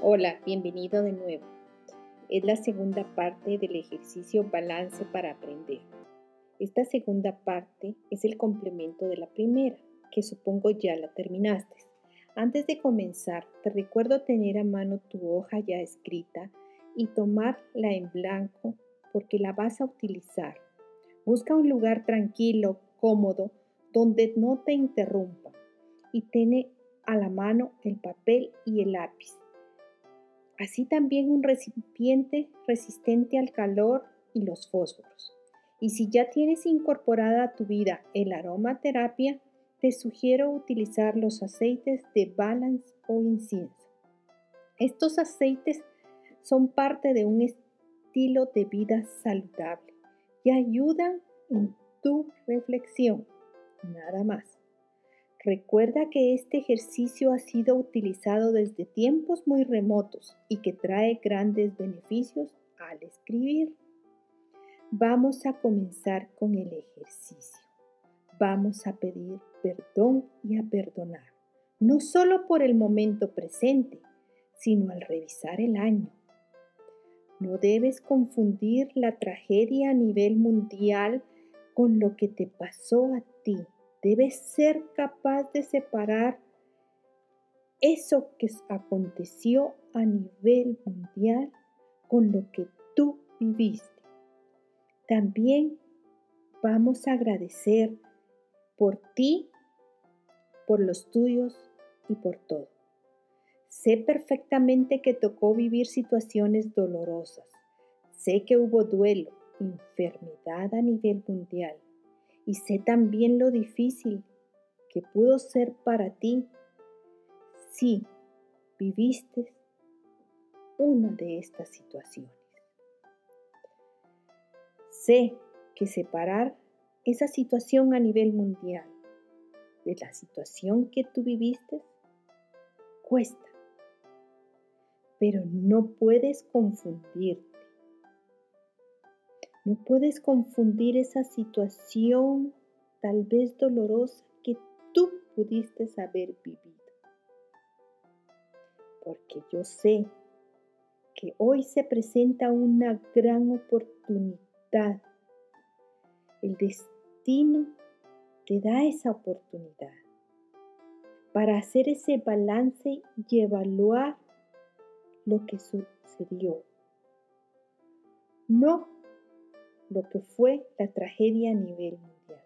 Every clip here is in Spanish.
Hola, bienvenido de nuevo. Es la segunda parte del ejercicio Balance para Aprender. Esta segunda parte es el complemento de la primera, que supongo ya la terminaste. Antes de comenzar, te recuerdo tener a mano tu hoja ya escrita y tomarla en blanco porque la vas a utilizar. Busca un lugar tranquilo, cómodo, donde no te interrumpa y tiene a la mano el papel y el lápiz así también un recipiente resistente al calor y los fósforos. Y si ya tienes incorporada a tu vida el aromaterapia, te sugiero utilizar los aceites de balance o incienso. Estos aceites son parte de un estilo de vida saludable y ayudan en tu reflexión, nada más. Recuerda que este ejercicio ha sido utilizado desde tiempos muy remotos y que trae grandes beneficios al escribir. Vamos a comenzar con el ejercicio. Vamos a pedir perdón y a perdonar, no solo por el momento presente, sino al revisar el año. No debes confundir la tragedia a nivel mundial con lo que te pasó a ti Debes ser capaz de separar eso que aconteció a nivel mundial con lo que tú viviste. También vamos a agradecer por ti, por los tuyos y por todo. Sé perfectamente que tocó vivir situaciones dolorosas. Sé que hubo duelo, enfermedad a nivel mundial y sé también lo difícil que pudo ser para ti si viviste una de estas situaciones. Sé que separar esa situación a nivel mundial de la situación que tú viviste cuesta, pero no puedes confundirte no puedes confundir esa situación tal vez dolorosa que tú pudiste haber vivido. Porque yo sé que hoy se presenta una gran oportunidad. El destino te da esa oportunidad para hacer ese balance y evaluar lo que sucedió. No lo que fue la tragedia a nivel mundial,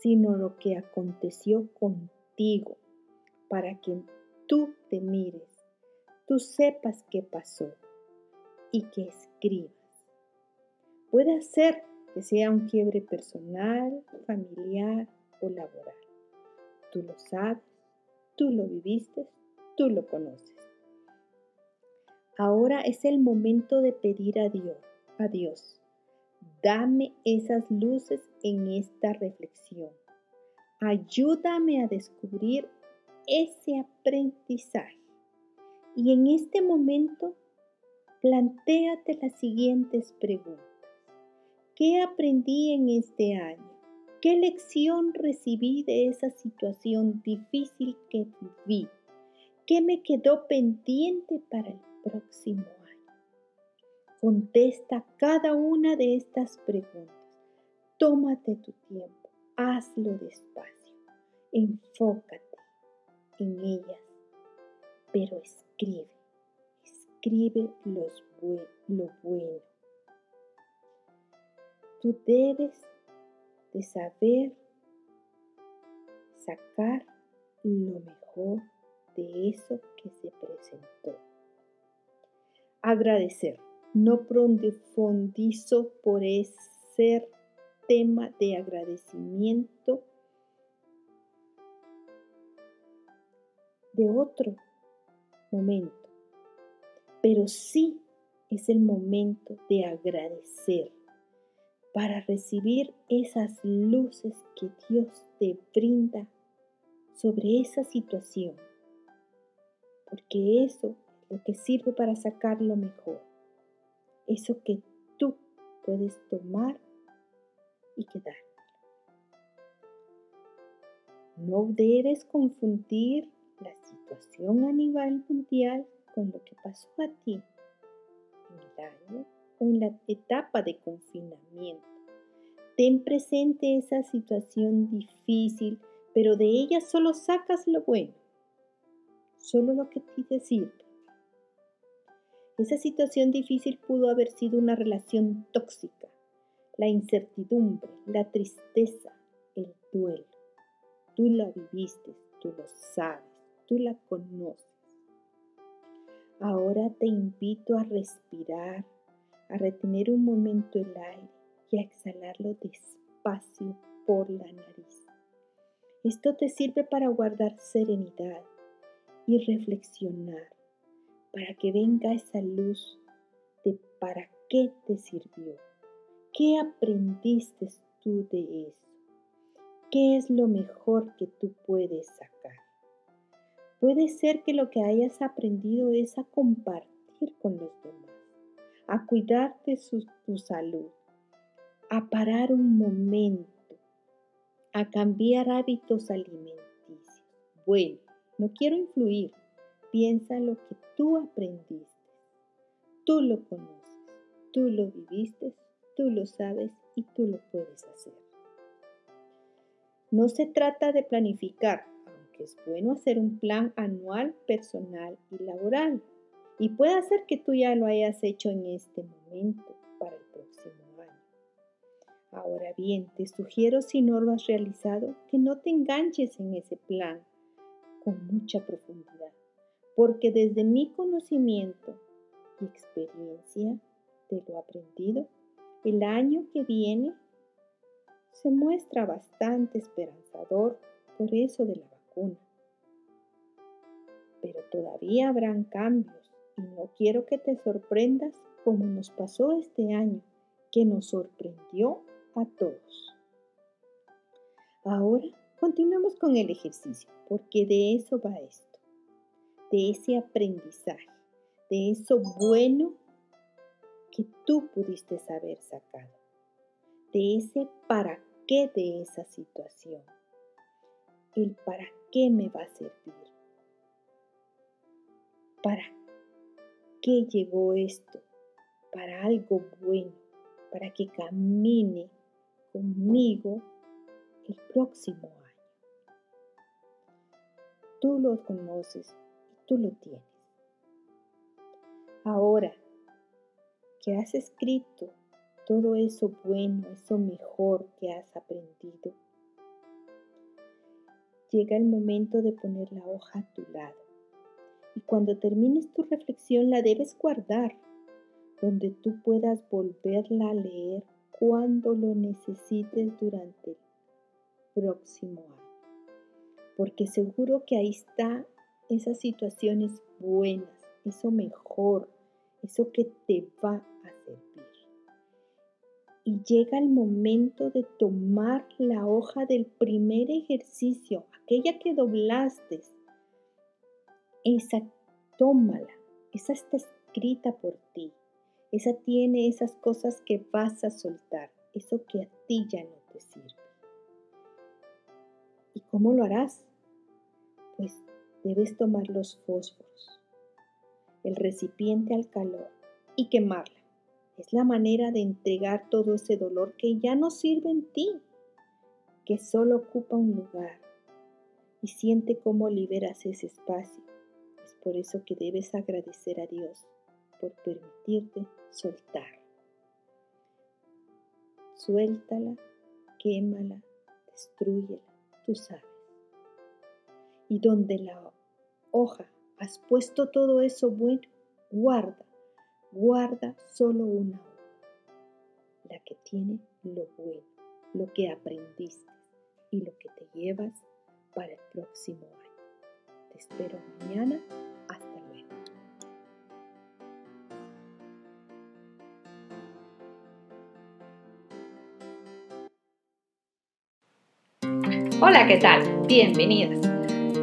sino lo que aconteció contigo, para que tú te mires, tú sepas qué pasó y que escribas. Puede ser que sea un quiebre personal, familiar o laboral. Tú lo sabes, tú lo viviste, tú lo conoces. Ahora es el momento de pedir a Dios, a Dios Dame esas luces en esta reflexión. Ayúdame a descubrir ese aprendizaje. Y en este momento, plantéate las siguientes preguntas. ¿Qué aprendí en este año? ¿Qué lección recibí de esa situación difícil que viví? ¿Qué me quedó pendiente para el próximo año? Contesta cada una de estas preguntas. Tómate tu tiempo, hazlo despacio, enfócate en ellas, pero escribe, escribe los lo bueno. Tú debes de saber sacar lo mejor de eso que se presentó. Agradecer no profundizo por ese tema de agradecimiento de otro momento, pero sí es el momento de agradecer para recibir esas luces que Dios te brinda sobre esa situación, porque eso es lo que sirve para sacar lo mejor eso que tú puedes tomar y quedar. No debes confundir la situación a nivel mundial con lo que pasó a ti en el año o en la etapa de confinamiento. Ten presente esa situación difícil, pero de ella solo sacas lo bueno, solo lo que te sirve. Esa situación difícil pudo haber sido una relación tóxica, la incertidumbre, la tristeza, el duelo. Tú la viviste, tú lo sabes, tú la conoces. Ahora te invito a respirar, a retener un momento el aire y a exhalarlo despacio por la nariz. Esto te sirve para guardar serenidad y reflexionar, para que venga esa luz de para qué te sirvió, qué aprendiste tú de eso, qué es lo mejor que tú puedes sacar. Puede ser que lo que hayas aprendido es a compartir con los demás, a cuidar de tu salud, a parar un momento, a cambiar hábitos alimenticios. Bueno, no quiero influir, piensa lo que tú aprendiste. Tú lo conoces, tú lo viviste, tú lo sabes y tú lo puedes hacer. No se trata de planificar, es bueno hacer un plan anual, personal y laboral. Y puede ser que tú ya lo hayas hecho en este momento para el próximo año. Ahora bien, te sugiero si no lo has realizado que no te enganches en ese plan con mucha profundidad, porque desde mi conocimiento y experiencia de lo aprendido, el año que viene se muestra bastante esperanzador por eso de la pero todavía habrán cambios y no quiero que te sorprendas como nos pasó este año, que nos sorprendió a todos. Ahora continuamos con el ejercicio, porque de eso va esto, de ese aprendizaje, de eso bueno que tú pudiste haber sacado, de ese para qué de esa situación, el para qué me va a servir? ¿Para qué llegó esto? Para algo bueno, para que camine conmigo el próximo año. Tú lo conoces tú lo tienes. Ahora que has escrito todo eso bueno, eso mejor que has aprendido, llega el momento de poner la hoja a tu lado. Y cuando termines tu reflexión la debes guardar, donde tú puedas volverla a leer cuando lo necesites durante el próximo año. Porque seguro que ahí está esas situaciones buenas, eso mejor, eso que te va y llega el momento de tomar la hoja del primer ejercicio, aquella que doblaste. Esa, tómala, esa está escrita por ti. Esa tiene esas cosas que vas a soltar, eso que a ti ya no te sirve. ¿Y cómo lo harás? Pues debes tomar los fósforos, el recipiente al calor y quemarla es la manera de entregar todo ese dolor que ya no sirve en ti, que solo ocupa un lugar. Y siente cómo liberas ese espacio. Es por eso que debes agradecer a Dios por permitirte soltar. Suéltala, quémala, destruyela, tú sabes. Y donde la hoja has puesto todo eso bueno, guarda guarda solo una hoja, la que tiene lo bueno, lo que aprendiste y lo que te llevas para el próximo año. Te espero mañana. Hasta luego. Hola, ¿qué tal? Bienvenidas.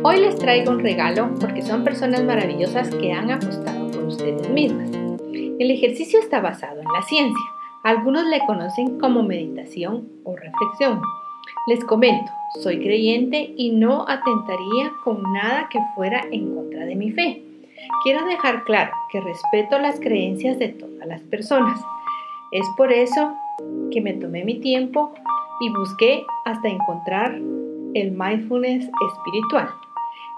Hoy les traigo un regalo porque son personas maravillosas que han apostado por ustedes mismas. El ejercicio está basado en la ciencia. Algunos le conocen como meditación o reflexión. Les comento, soy creyente y no atentaría con nada que fuera en contra de mi fe. quiero dejar claro que respeto las creencias de todas las personas. Es por eso que me tomé mi tiempo y busqué hasta encontrar el mindfulness espiritual,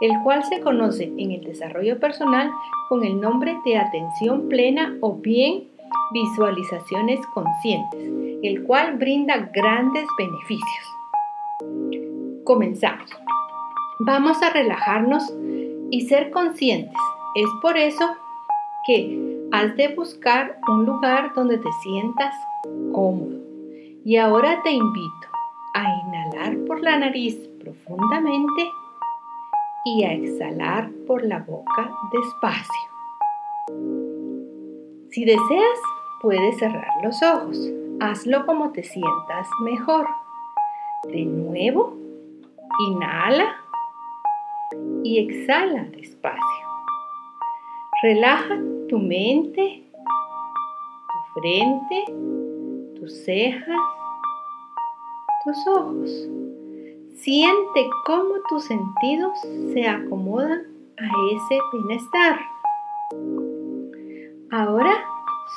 el cual se conoce en el desarrollo personal con el nombre de atención plena o bien visualizaciones conscientes, el cual brinda grandes beneficios. Comenzamos. Vamos a relajarnos y ser conscientes. Es por eso que has de buscar un lugar donde te sientas cómodo. Y ahora te invito a inhalar por la nariz profundamente y a exhalar por la boca despacio. Si deseas, puedes cerrar los ojos. Hazlo como te sientas mejor. De nuevo, inhala y exhala despacio. Relaja tu mente, tu frente, tus cejas, tus ojos. Siente cómo tus sentidos se acomodan a ese bienestar. Ahora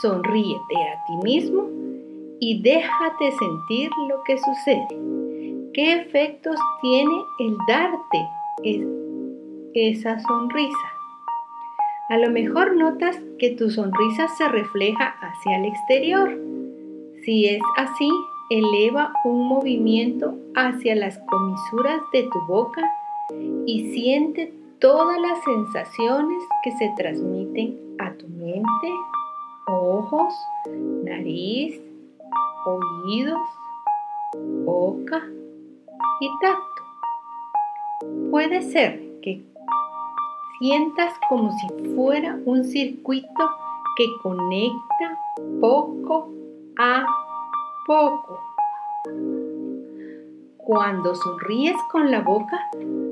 sonríete a ti mismo y déjate sentir lo que sucede. ¿Qué efectos tiene el darte esa sonrisa? A lo mejor notas que tu sonrisa se refleja hacia el exterior. Si es así, eleva un movimiento hacia las comisuras de tu boca y siente todas las sensaciones que se transmiten a tu mente, ojos, nariz, oídos, boca y tacto. Puede ser que sientas como si fuera un circuito que conecta poco a poco. Cuando sonríes con la boca,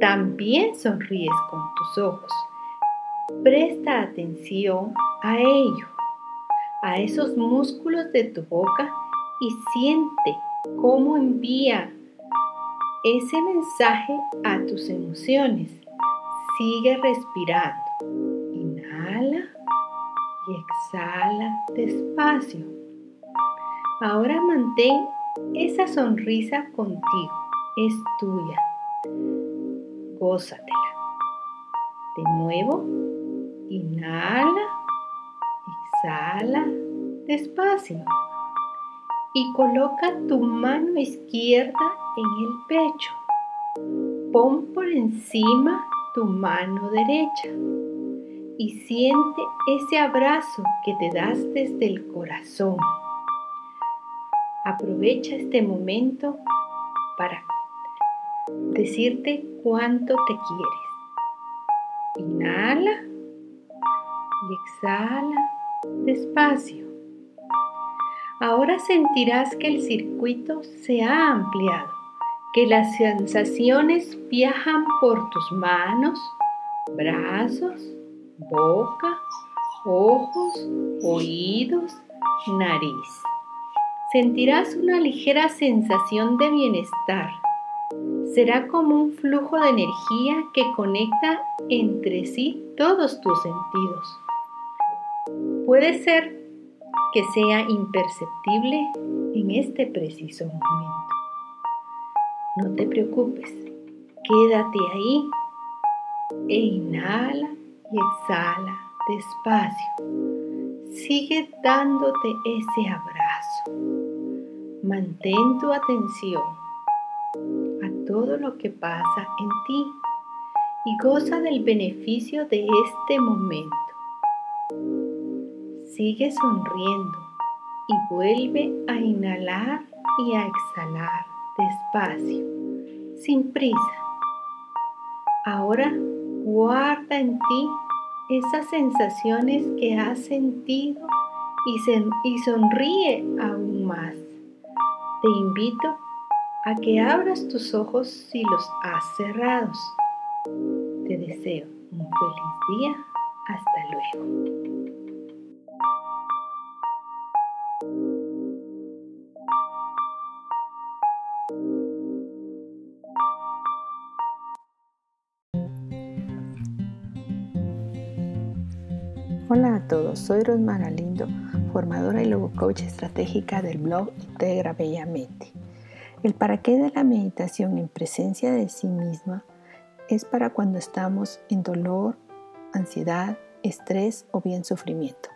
también sonríes con tus ojos. Presta atención a ello, a esos músculos de tu boca y siente cómo envía ese mensaje a tus emociones. Sigue respirando. Inhala y exhala despacio. Ahora mantén esa sonrisa contigo. Es tuya. Gózatela. De nuevo, inhala, exhala despacio y coloca tu mano izquierda en el pecho. Pon por encima tu mano derecha y siente ese abrazo que te das desde el corazón. Aprovecha este momento para decirte cuánto te quieres. Inhala y exhala despacio. Ahora sentirás que el circuito se ha ampliado que las sensaciones viajan por tus manos, brazos, boca, ojos, oídos, nariz. Sentirás una ligera sensación de bienestar. Será como un flujo de energía que conecta entre sí todos tus sentidos. Puede ser que sea imperceptible en este preciso momento. No te preocupes, quédate ahí e inhala y exhala despacio. Sigue dándote ese abrazo. Mantén tu atención a todo lo que pasa en ti y goza del beneficio de este momento. Sigue sonriendo y vuelve a inhalar y a exhalar despacio, sin prisa. Ahora guarda en ti esas sensaciones que has sentido y, sonríe aún. Te invito a que abras tus ojos si los has cerrados. Te deseo un feliz día. Hasta luego. Hola a todos, soy Rosma Galindo, formadora y logo coach estratégica del blog Integra Bellamente. El para qué de la meditación en presencia de sí misma es para cuando estamos en dolor, ansiedad, estrés o bien sufrimiento.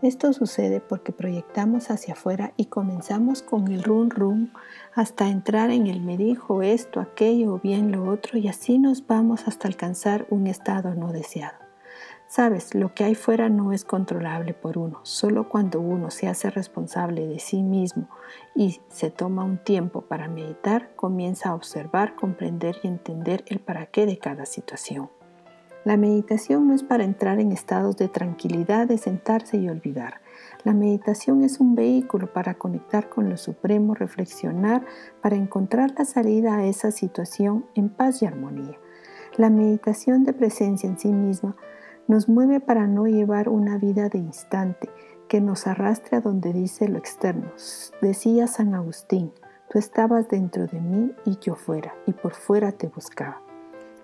Esto sucede porque proyectamos hacia afuera y comenzamos con el run run hasta entrar en el me dijo esto, aquello o bien lo otro y así nos vamos hasta alcanzar un estado no deseado. Sabes, lo que hay fuera no es controlable por uno. Solo cuando uno se hace responsable de sí mismo y se toma un tiempo para meditar, comienza a observar, comprender y entender el para qué de cada situación. La meditación no es para entrar en estados de tranquilidad, de sentarse y olvidar. La meditación es un vehículo para conectar con lo supremo, reflexionar, para encontrar la salida a esa situación en paz y armonía. La meditación de presencia en sí misma nos mueve para no llevar una vida de instante que nos arrastre a donde dice lo externo. Decía San Agustín, tú estabas dentro de mí y yo fuera, y por fuera te buscaba.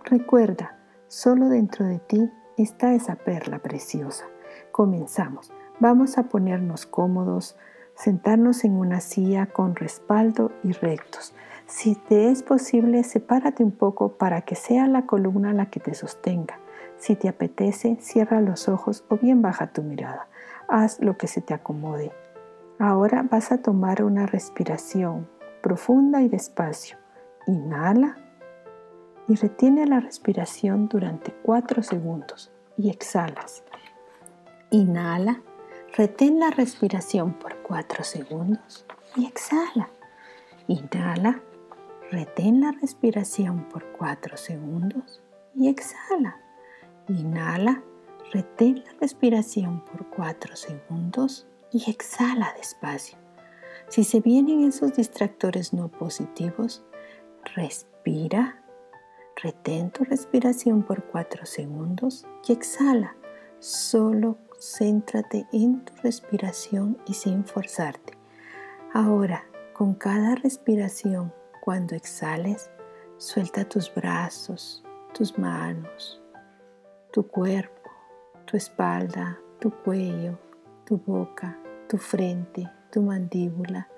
Recuerda, solo dentro de ti está esa perla preciosa. Comenzamos. Vamos a ponernos cómodos, sentarnos en una silla con respaldo y rectos. Si te es posible, sepárate un poco para que sea la columna la que te sostenga. Si te apetece, cierra los ojos o bien baja tu mirada. Haz lo que se te acomode. Ahora vas a tomar una respiración profunda y despacio. Inhala y retiene la respiración durante 4 segundos y exhalas. Inhala, retén la respiración por 4 segundos y exhala. Inhala, retén la respiración por 4 segundos y exhala. Inhala, retén la respiración por 4 segundos y exhala despacio. Si se vienen esos distractores no positivos, respira, retén tu respiración por 4 segundos y exhala. Solo céntrate en tu respiración y sin forzarte. Ahora, con cada respiración, cuando exhales, suelta tus brazos, tus manos, tu cuerpo, tu espalda, tu cuello, tu boca, tu frente, tu mandíbula,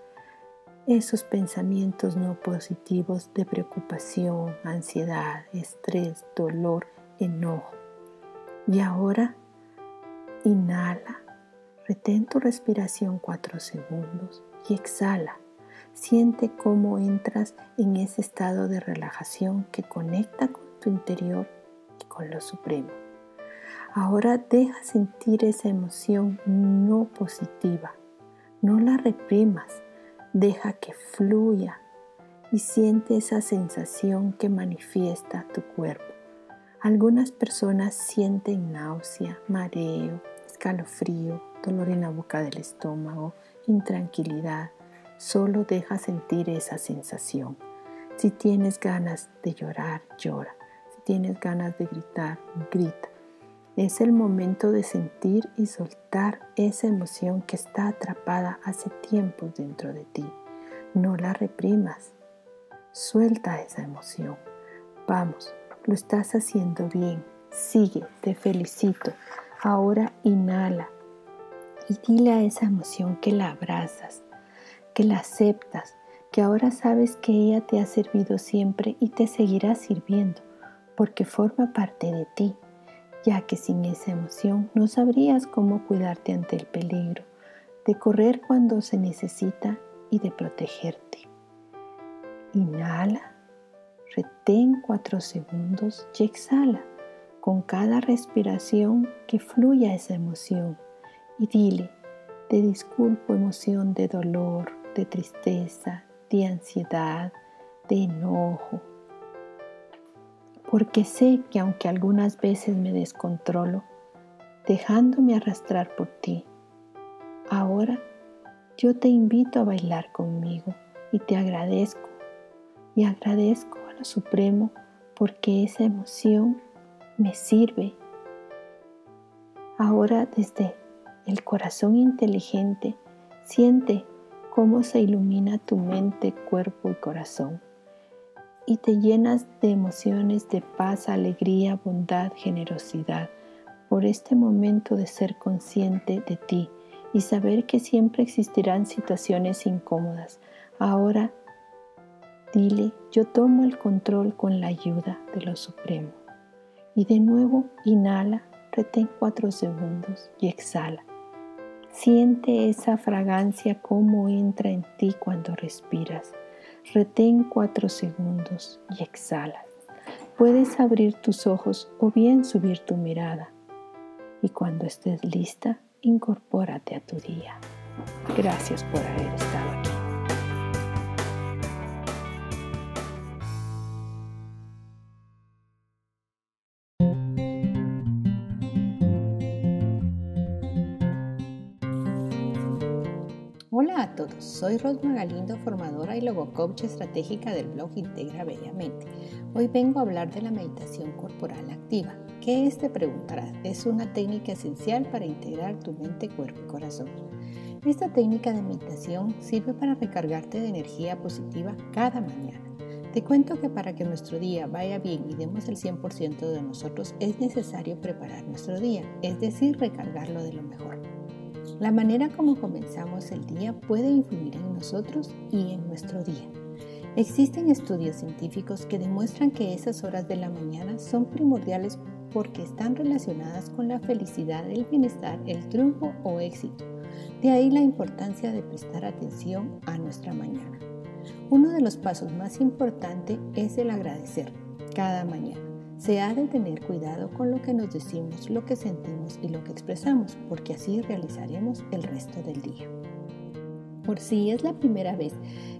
esos pensamientos no positivos de preocupación, ansiedad, estrés, dolor, enojo. Y ahora, inhala, retén tu respiración cuatro segundos y exhala. Siente cómo entras en ese estado de relajación que conecta con tu interior y con lo supremo. Ahora deja sentir esa emoción no positiva. No la reprimas. Deja que fluya y siente esa sensación que manifiesta tu cuerpo. Algunas personas sienten náusea, mareo, escalofrío, dolor en la boca del estómago, intranquilidad. Solo deja sentir esa sensación. Si tienes ganas de llorar, llora. Si tienes ganas de gritar, grita. Es el momento de sentir y soltar esa emoción que está atrapada hace tiempo dentro de ti. No la reprimas. Suelta esa emoción. Vamos, lo estás haciendo bien. Sigue, te felicito. Ahora inhala y dile a esa emoción que la abrazas, que la aceptas, que ahora sabes que ella te ha servido siempre y te seguirá sirviendo porque forma parte de ti ya que sin esa emoción no sabrías cómo cuidarte ante el peligro, de correr cuando se necesita y de protegerte. Inhala, retén cuatro segundos y exhala con cada respiración que fluya esa emoción y dile, te disculpo emoción de dolor, de tristeza, de ansiedad, de enojo, porque sé que aunque algunas veces me descontrolo, dejándome arrastrar por ti, ahora yo te invito a bailar conmigo y te agradezco y agradezco a lo Supremo porque esa emoción me sirve. Ahora desde el corazón inteligente siente cómo se ilumina tu mente, cuerpo y corazón y te llenas de emociones de paz, alegría, bondad, generosidad, por este momento de ser consciente de ti y saber que siempre existirán situaciones incómodas. Ahora dile, yo tomo el control con la ayuda de lo supremo. Y de nuevo inhala, retén cuatro segundos y exhala. Siente esa fragancia como entra en ti cuando respiras. Retén cuatro segundos y exhala. Puedes abrir tus ojos o bien subir tu mirada. Y cuando estés lista, incorpórate a tu día. Gracias por haber estado soy Rosma Galindo, formadora y logocoach estratégica del blog Integra Bellamente. Hoy vengo a hablar de la meditación corporal activa. ¿Qué es? Te preguntarás. Es una técnica esencial para integrar tu mente, cuerpo y corazón. Esta técnica de meditación sirve para recargarte de energía positiva cada mañana. Te cuento que para que nuestro día vaya bien y demos el 100% de nosotros es necesario preparar nuestro día, es decir, recargarlo de lo mejor. La manera como comenzamos el día puede influir en nosotros y en nuestro día. Existen estudios científicos que demuestran que esas horas de la mañana son primordiales porque están relacionadas con la felicidad, el bienestar, el triunfo o éxito. De ahí la importancia de prestar atención a nuestra mañana. Uno de los pasos más importantes es el agradecer cada mañana. Se ha de tener cuidado con lo que nos decimos, lo que sentimos y lo que expresamos, porque así realizaremos el resto del día. Por si es la primera vez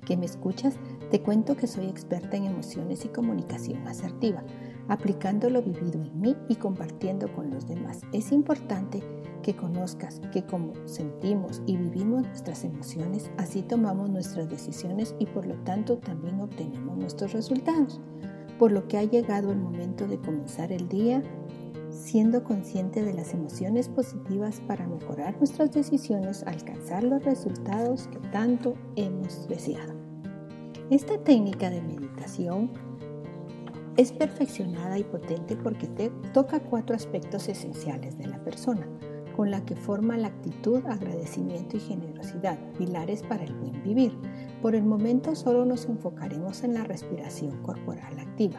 que me escuchas, te cuento que soy experta en emociones y comunicación asertiva, aplicando lo vivido en mí y compartiendo con los demás. Es importante que conozcas que como sentimos y vivimos nuestras emociones, así tomamos nuestras decisiones y por lo tanto también obtenemos nuestros resultados por lo que ha llegado el momento de comenzar el día siendo consciente de las emociones positivas para mejorar nuestras decisiones, alcanzar los resultados que tanto hemos deseado. Esta técnica de meditación es perfeccionada y potente porque toca cuatro aspectos esenciales de la persona, con la que forma la actitud, agradecimiento y generosidad, pilares para el buen vivir. Por el momento solo nos enfocaremos en la respiración corporal activa.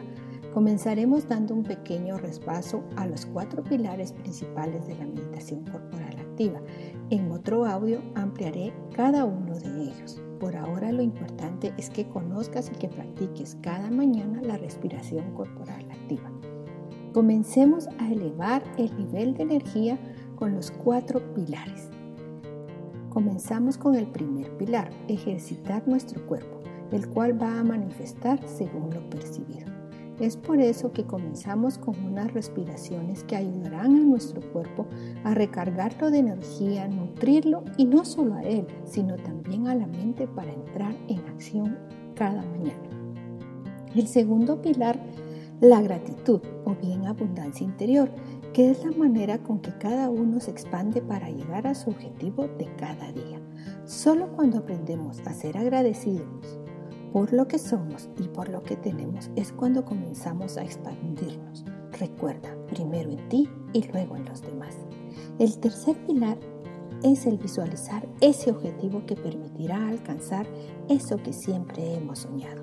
Comenzaremos dando un pequeño respaso a los cuatro pilares principales de la meditación corporal activa. En otro audio ampliaré cada uno de ellos. Por ahora lo importante es que conozcas y que practiques cada mañana la respiración corporal activa. Comencemos a elevar el nivel de energía con los cuatro pilares. Comenzamos con el primer pilar, ejercitar nuestro cuerpo, el cual va a manifestar según lo percibido. Es por eso que comenzamos con unas respiraciones que ayudarán a nuestro cuerpo a recargarlo de energía, nutrirlo y no solo a él, sino también a la mente para entrar en acción cada mañana. El segundo pilar, la gratitud o bien abundancia interior, que es la manera con que cada uno se expande para llegar a su objetivo de cada día. Solo cuando aprendemos a ser agradecidos por lo que somos y por lo que tenemos es cuando comenzamos a expandirnos. Recuerda, primero en ti y luego en los demás. El tercer pilar es el visualizar ese objetivo que permitirá alcanzar eso que siempre hemos soñado.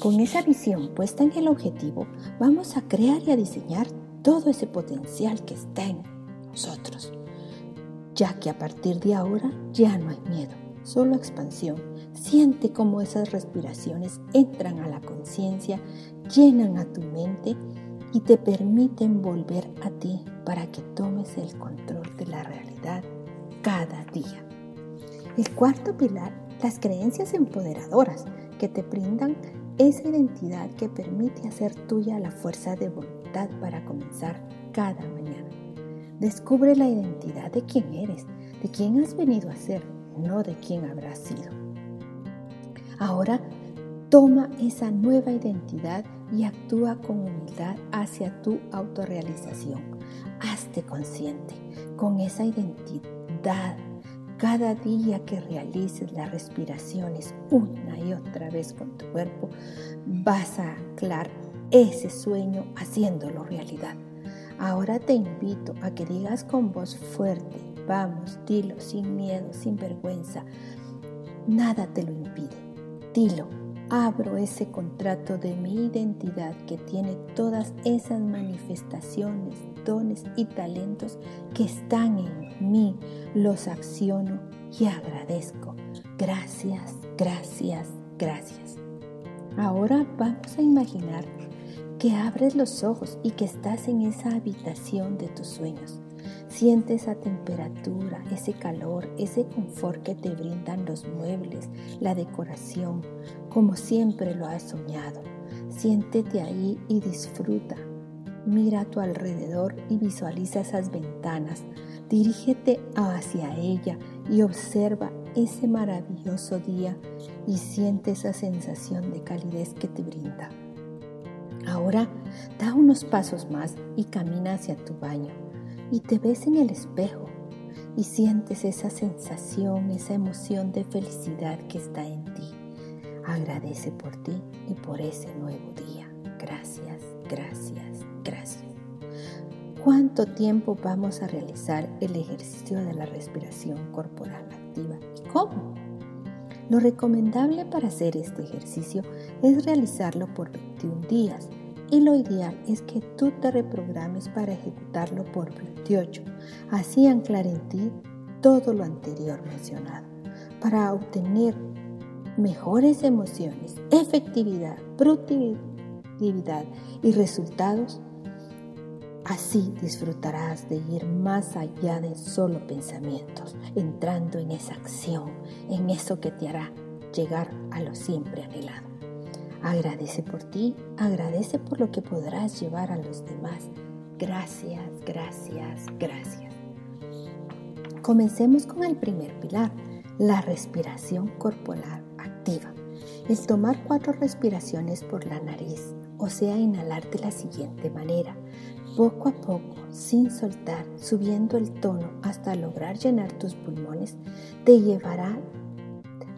Con esa visión puesta en el objetivo, vamos a crear y a diseñar todo ese potencial que está en nosotros, ya que a partir de ahora ya no hay miedo, solo expansión. Siente cómo esas respiraciones entran a la conciencia, llenan a tu mente y te permiten volver a ti para que tomes el control de la realidad cada día. El cuarto pilar, las creencias empoderadoras que te brindan esa identidad que permite hacer tuya la fuerza de voluntad para comenzar cada mañana. Descubre la identidad de quién eres, de quién has venido a ser, no de quién habrás sido. Ahora toma esa nueva identidad y actúa con humildad hacia tu autorrealización. Hazte consciente con esa identidad cada día que realices las respiraciones una y otra vez con tu cuerpo, vas a anclar ese sueño haciéndolo realidad. Ahora te invito a que digas con voz fuerte, vamos, dilo sin miedo, sin vergüenza. Nada te lo impide. Dilo, abro ese contrato de mi identidad que tiene todas esas manifestaciones, dones y talentos que están en mí. Los acciono y agradezco. Gracias, gracias, gracias. Ahora vamos a imaginar que abres los ojos y que estás en esa habitación de tus sueños. Siente esa temperatura, ese calor, ese confort que te brindan los muebles, la decoración, como siempre lo has soñado. Siéntete ahí y disfruta. Mira a tu alrededor y visualiza esas ventanas. Dirígete hacia ella y observa ese maravilloso día y siente esa sensación de calidez que te brinda. Ahora da unos pasos más y camina hacia tu baño y te ves en el espejo y sientes esa sensación, esa emoción de felicidad que está en ti. Agradece por ti y por ese nuevo día. Gracias, gracias, gracias. ¿Cuánto tiempo vamos a realizar el ejercicio de la respiración corporal activa y cómo? Lo recomendable para hacer este ejercicio es realizarlo por 21 días y lo ideal es que tú te reprogrames para ejecutarlo por 28, así anclar en ti todo lo anterior mencionado, para obtener mejores emociones, efectividad, productividad y resultados. Así disfrutarás de ir más allá de solo pensamientos, entrando en esa acción, en eso que te hará llegar a lo siempre anhelado. Agradece por ti, agradece por lo que podrás llevar a los demás. Gracias, gracias, gracias. Comencemos con el primer pilar, la respiración corporal activa. El tomar cuatro respiraciones por la nariz, o sea, inhalar de la siguiente manera, poco a poco, sin soltar, subiendo el tono hasta lograr llenar tus pulmones, te llevará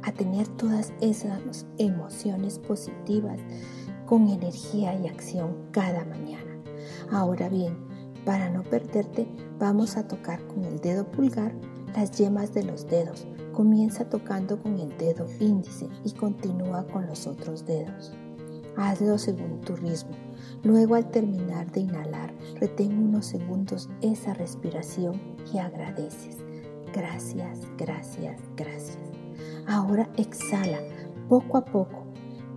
a tener todas esas emociones positivas con energía y acción cada mañana. Ahora bien, para no perderte, vamos a tocar con el dedo pulgar las yemas de los dedos. Comienza tocando con el dedo índice y continúa con los otros dedos. Hazlo según tu ritmo. Luego al terminar de inhalar, retén unos segundos esa respiración y agradeces. Gracias, gracias, gracias. Ahora exhala poco a poco.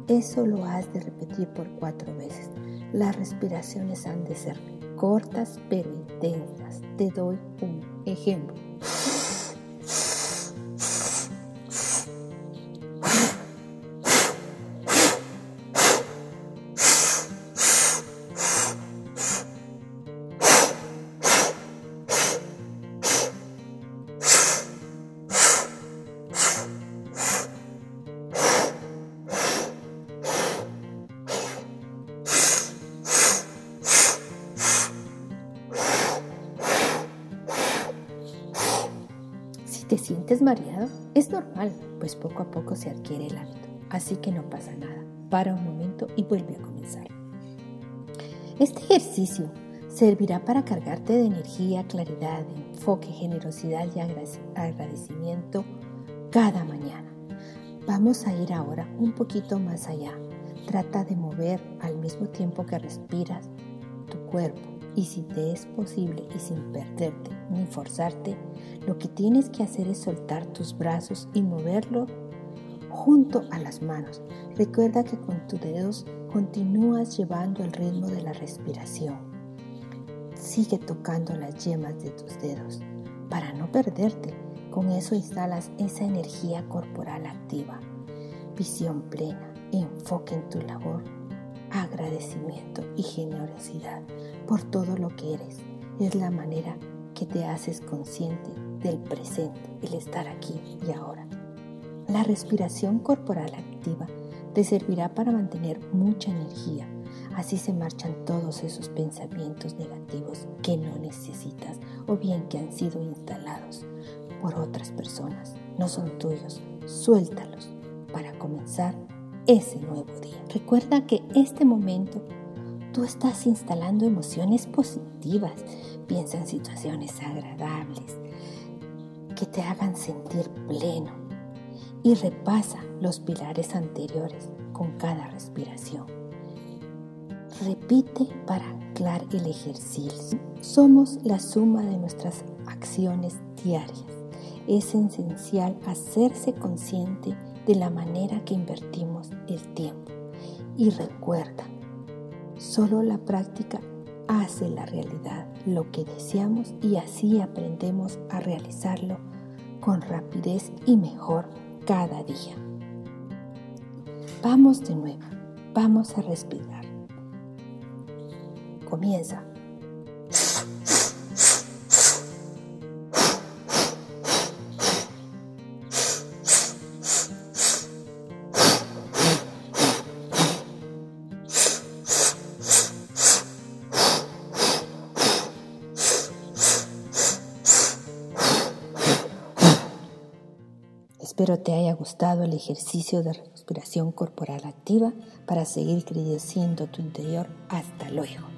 Eso lo has de repetir por cuatro veces. Las respiraciones han de ser cortas pero intensas. Te doy un ejemplo. Te sientes mareado, es normal, pues poco a poco se adquiere el hábito, así que no pasa nada. Para un momento y vuelve a comenzar. Este ejercicio servirá para cargarte de energía, claridad, enfoque, generosidad y agradecimiento cada mañana. Vamos a ir ahora un poquito más allá. Trata de mover al mismo tiempo que respiras tu cuerpo y si te es posible y sin perderte ni forzarte, lo que tienes que hacer es soltar tus brazos y moverlo junto a las manos. Recuerda que con tus dedos continúas llevando el ritmo de la respiración. Sigue tocando las yemas de tus dedos para no perderte. Con eso instalas esa energía corporal activa, visión plena, enfoque en tu labor, agradecimiento y generosidad por todo lo que eres. Es la manera que te haces consciente del presente, el estar aquí y ahora. La respiración corporal activa te servirá para mantener mucha energía. Así se marchan todos esos pensamientos negativos que no necesitas o bien que han sido instalados por otras personas. No son tuyos. Suéltalos para comenzar ese nuevo día. Recuerda que este momento Tú estás instalando emociones positivas. Piensa en situaciones agradables que te hagan sentir pleno y repasa los pilares anteriores con cada respiración. Repite para anclar el ejercicio. Somos la suma de nuestras acciones diarias. Es esencial hacerse consciente de la manera que invertimos. Y recuerda, solo la práctica hace la realidad lo que deseamos y así aprendemos a realizarlo con rapidez y mejor cada día. Vamos de nuevo, vamos a respirar. Comienza gustado el ejercicio de respiración corporal activa para seguir creciendo tu interior. Hasta luego.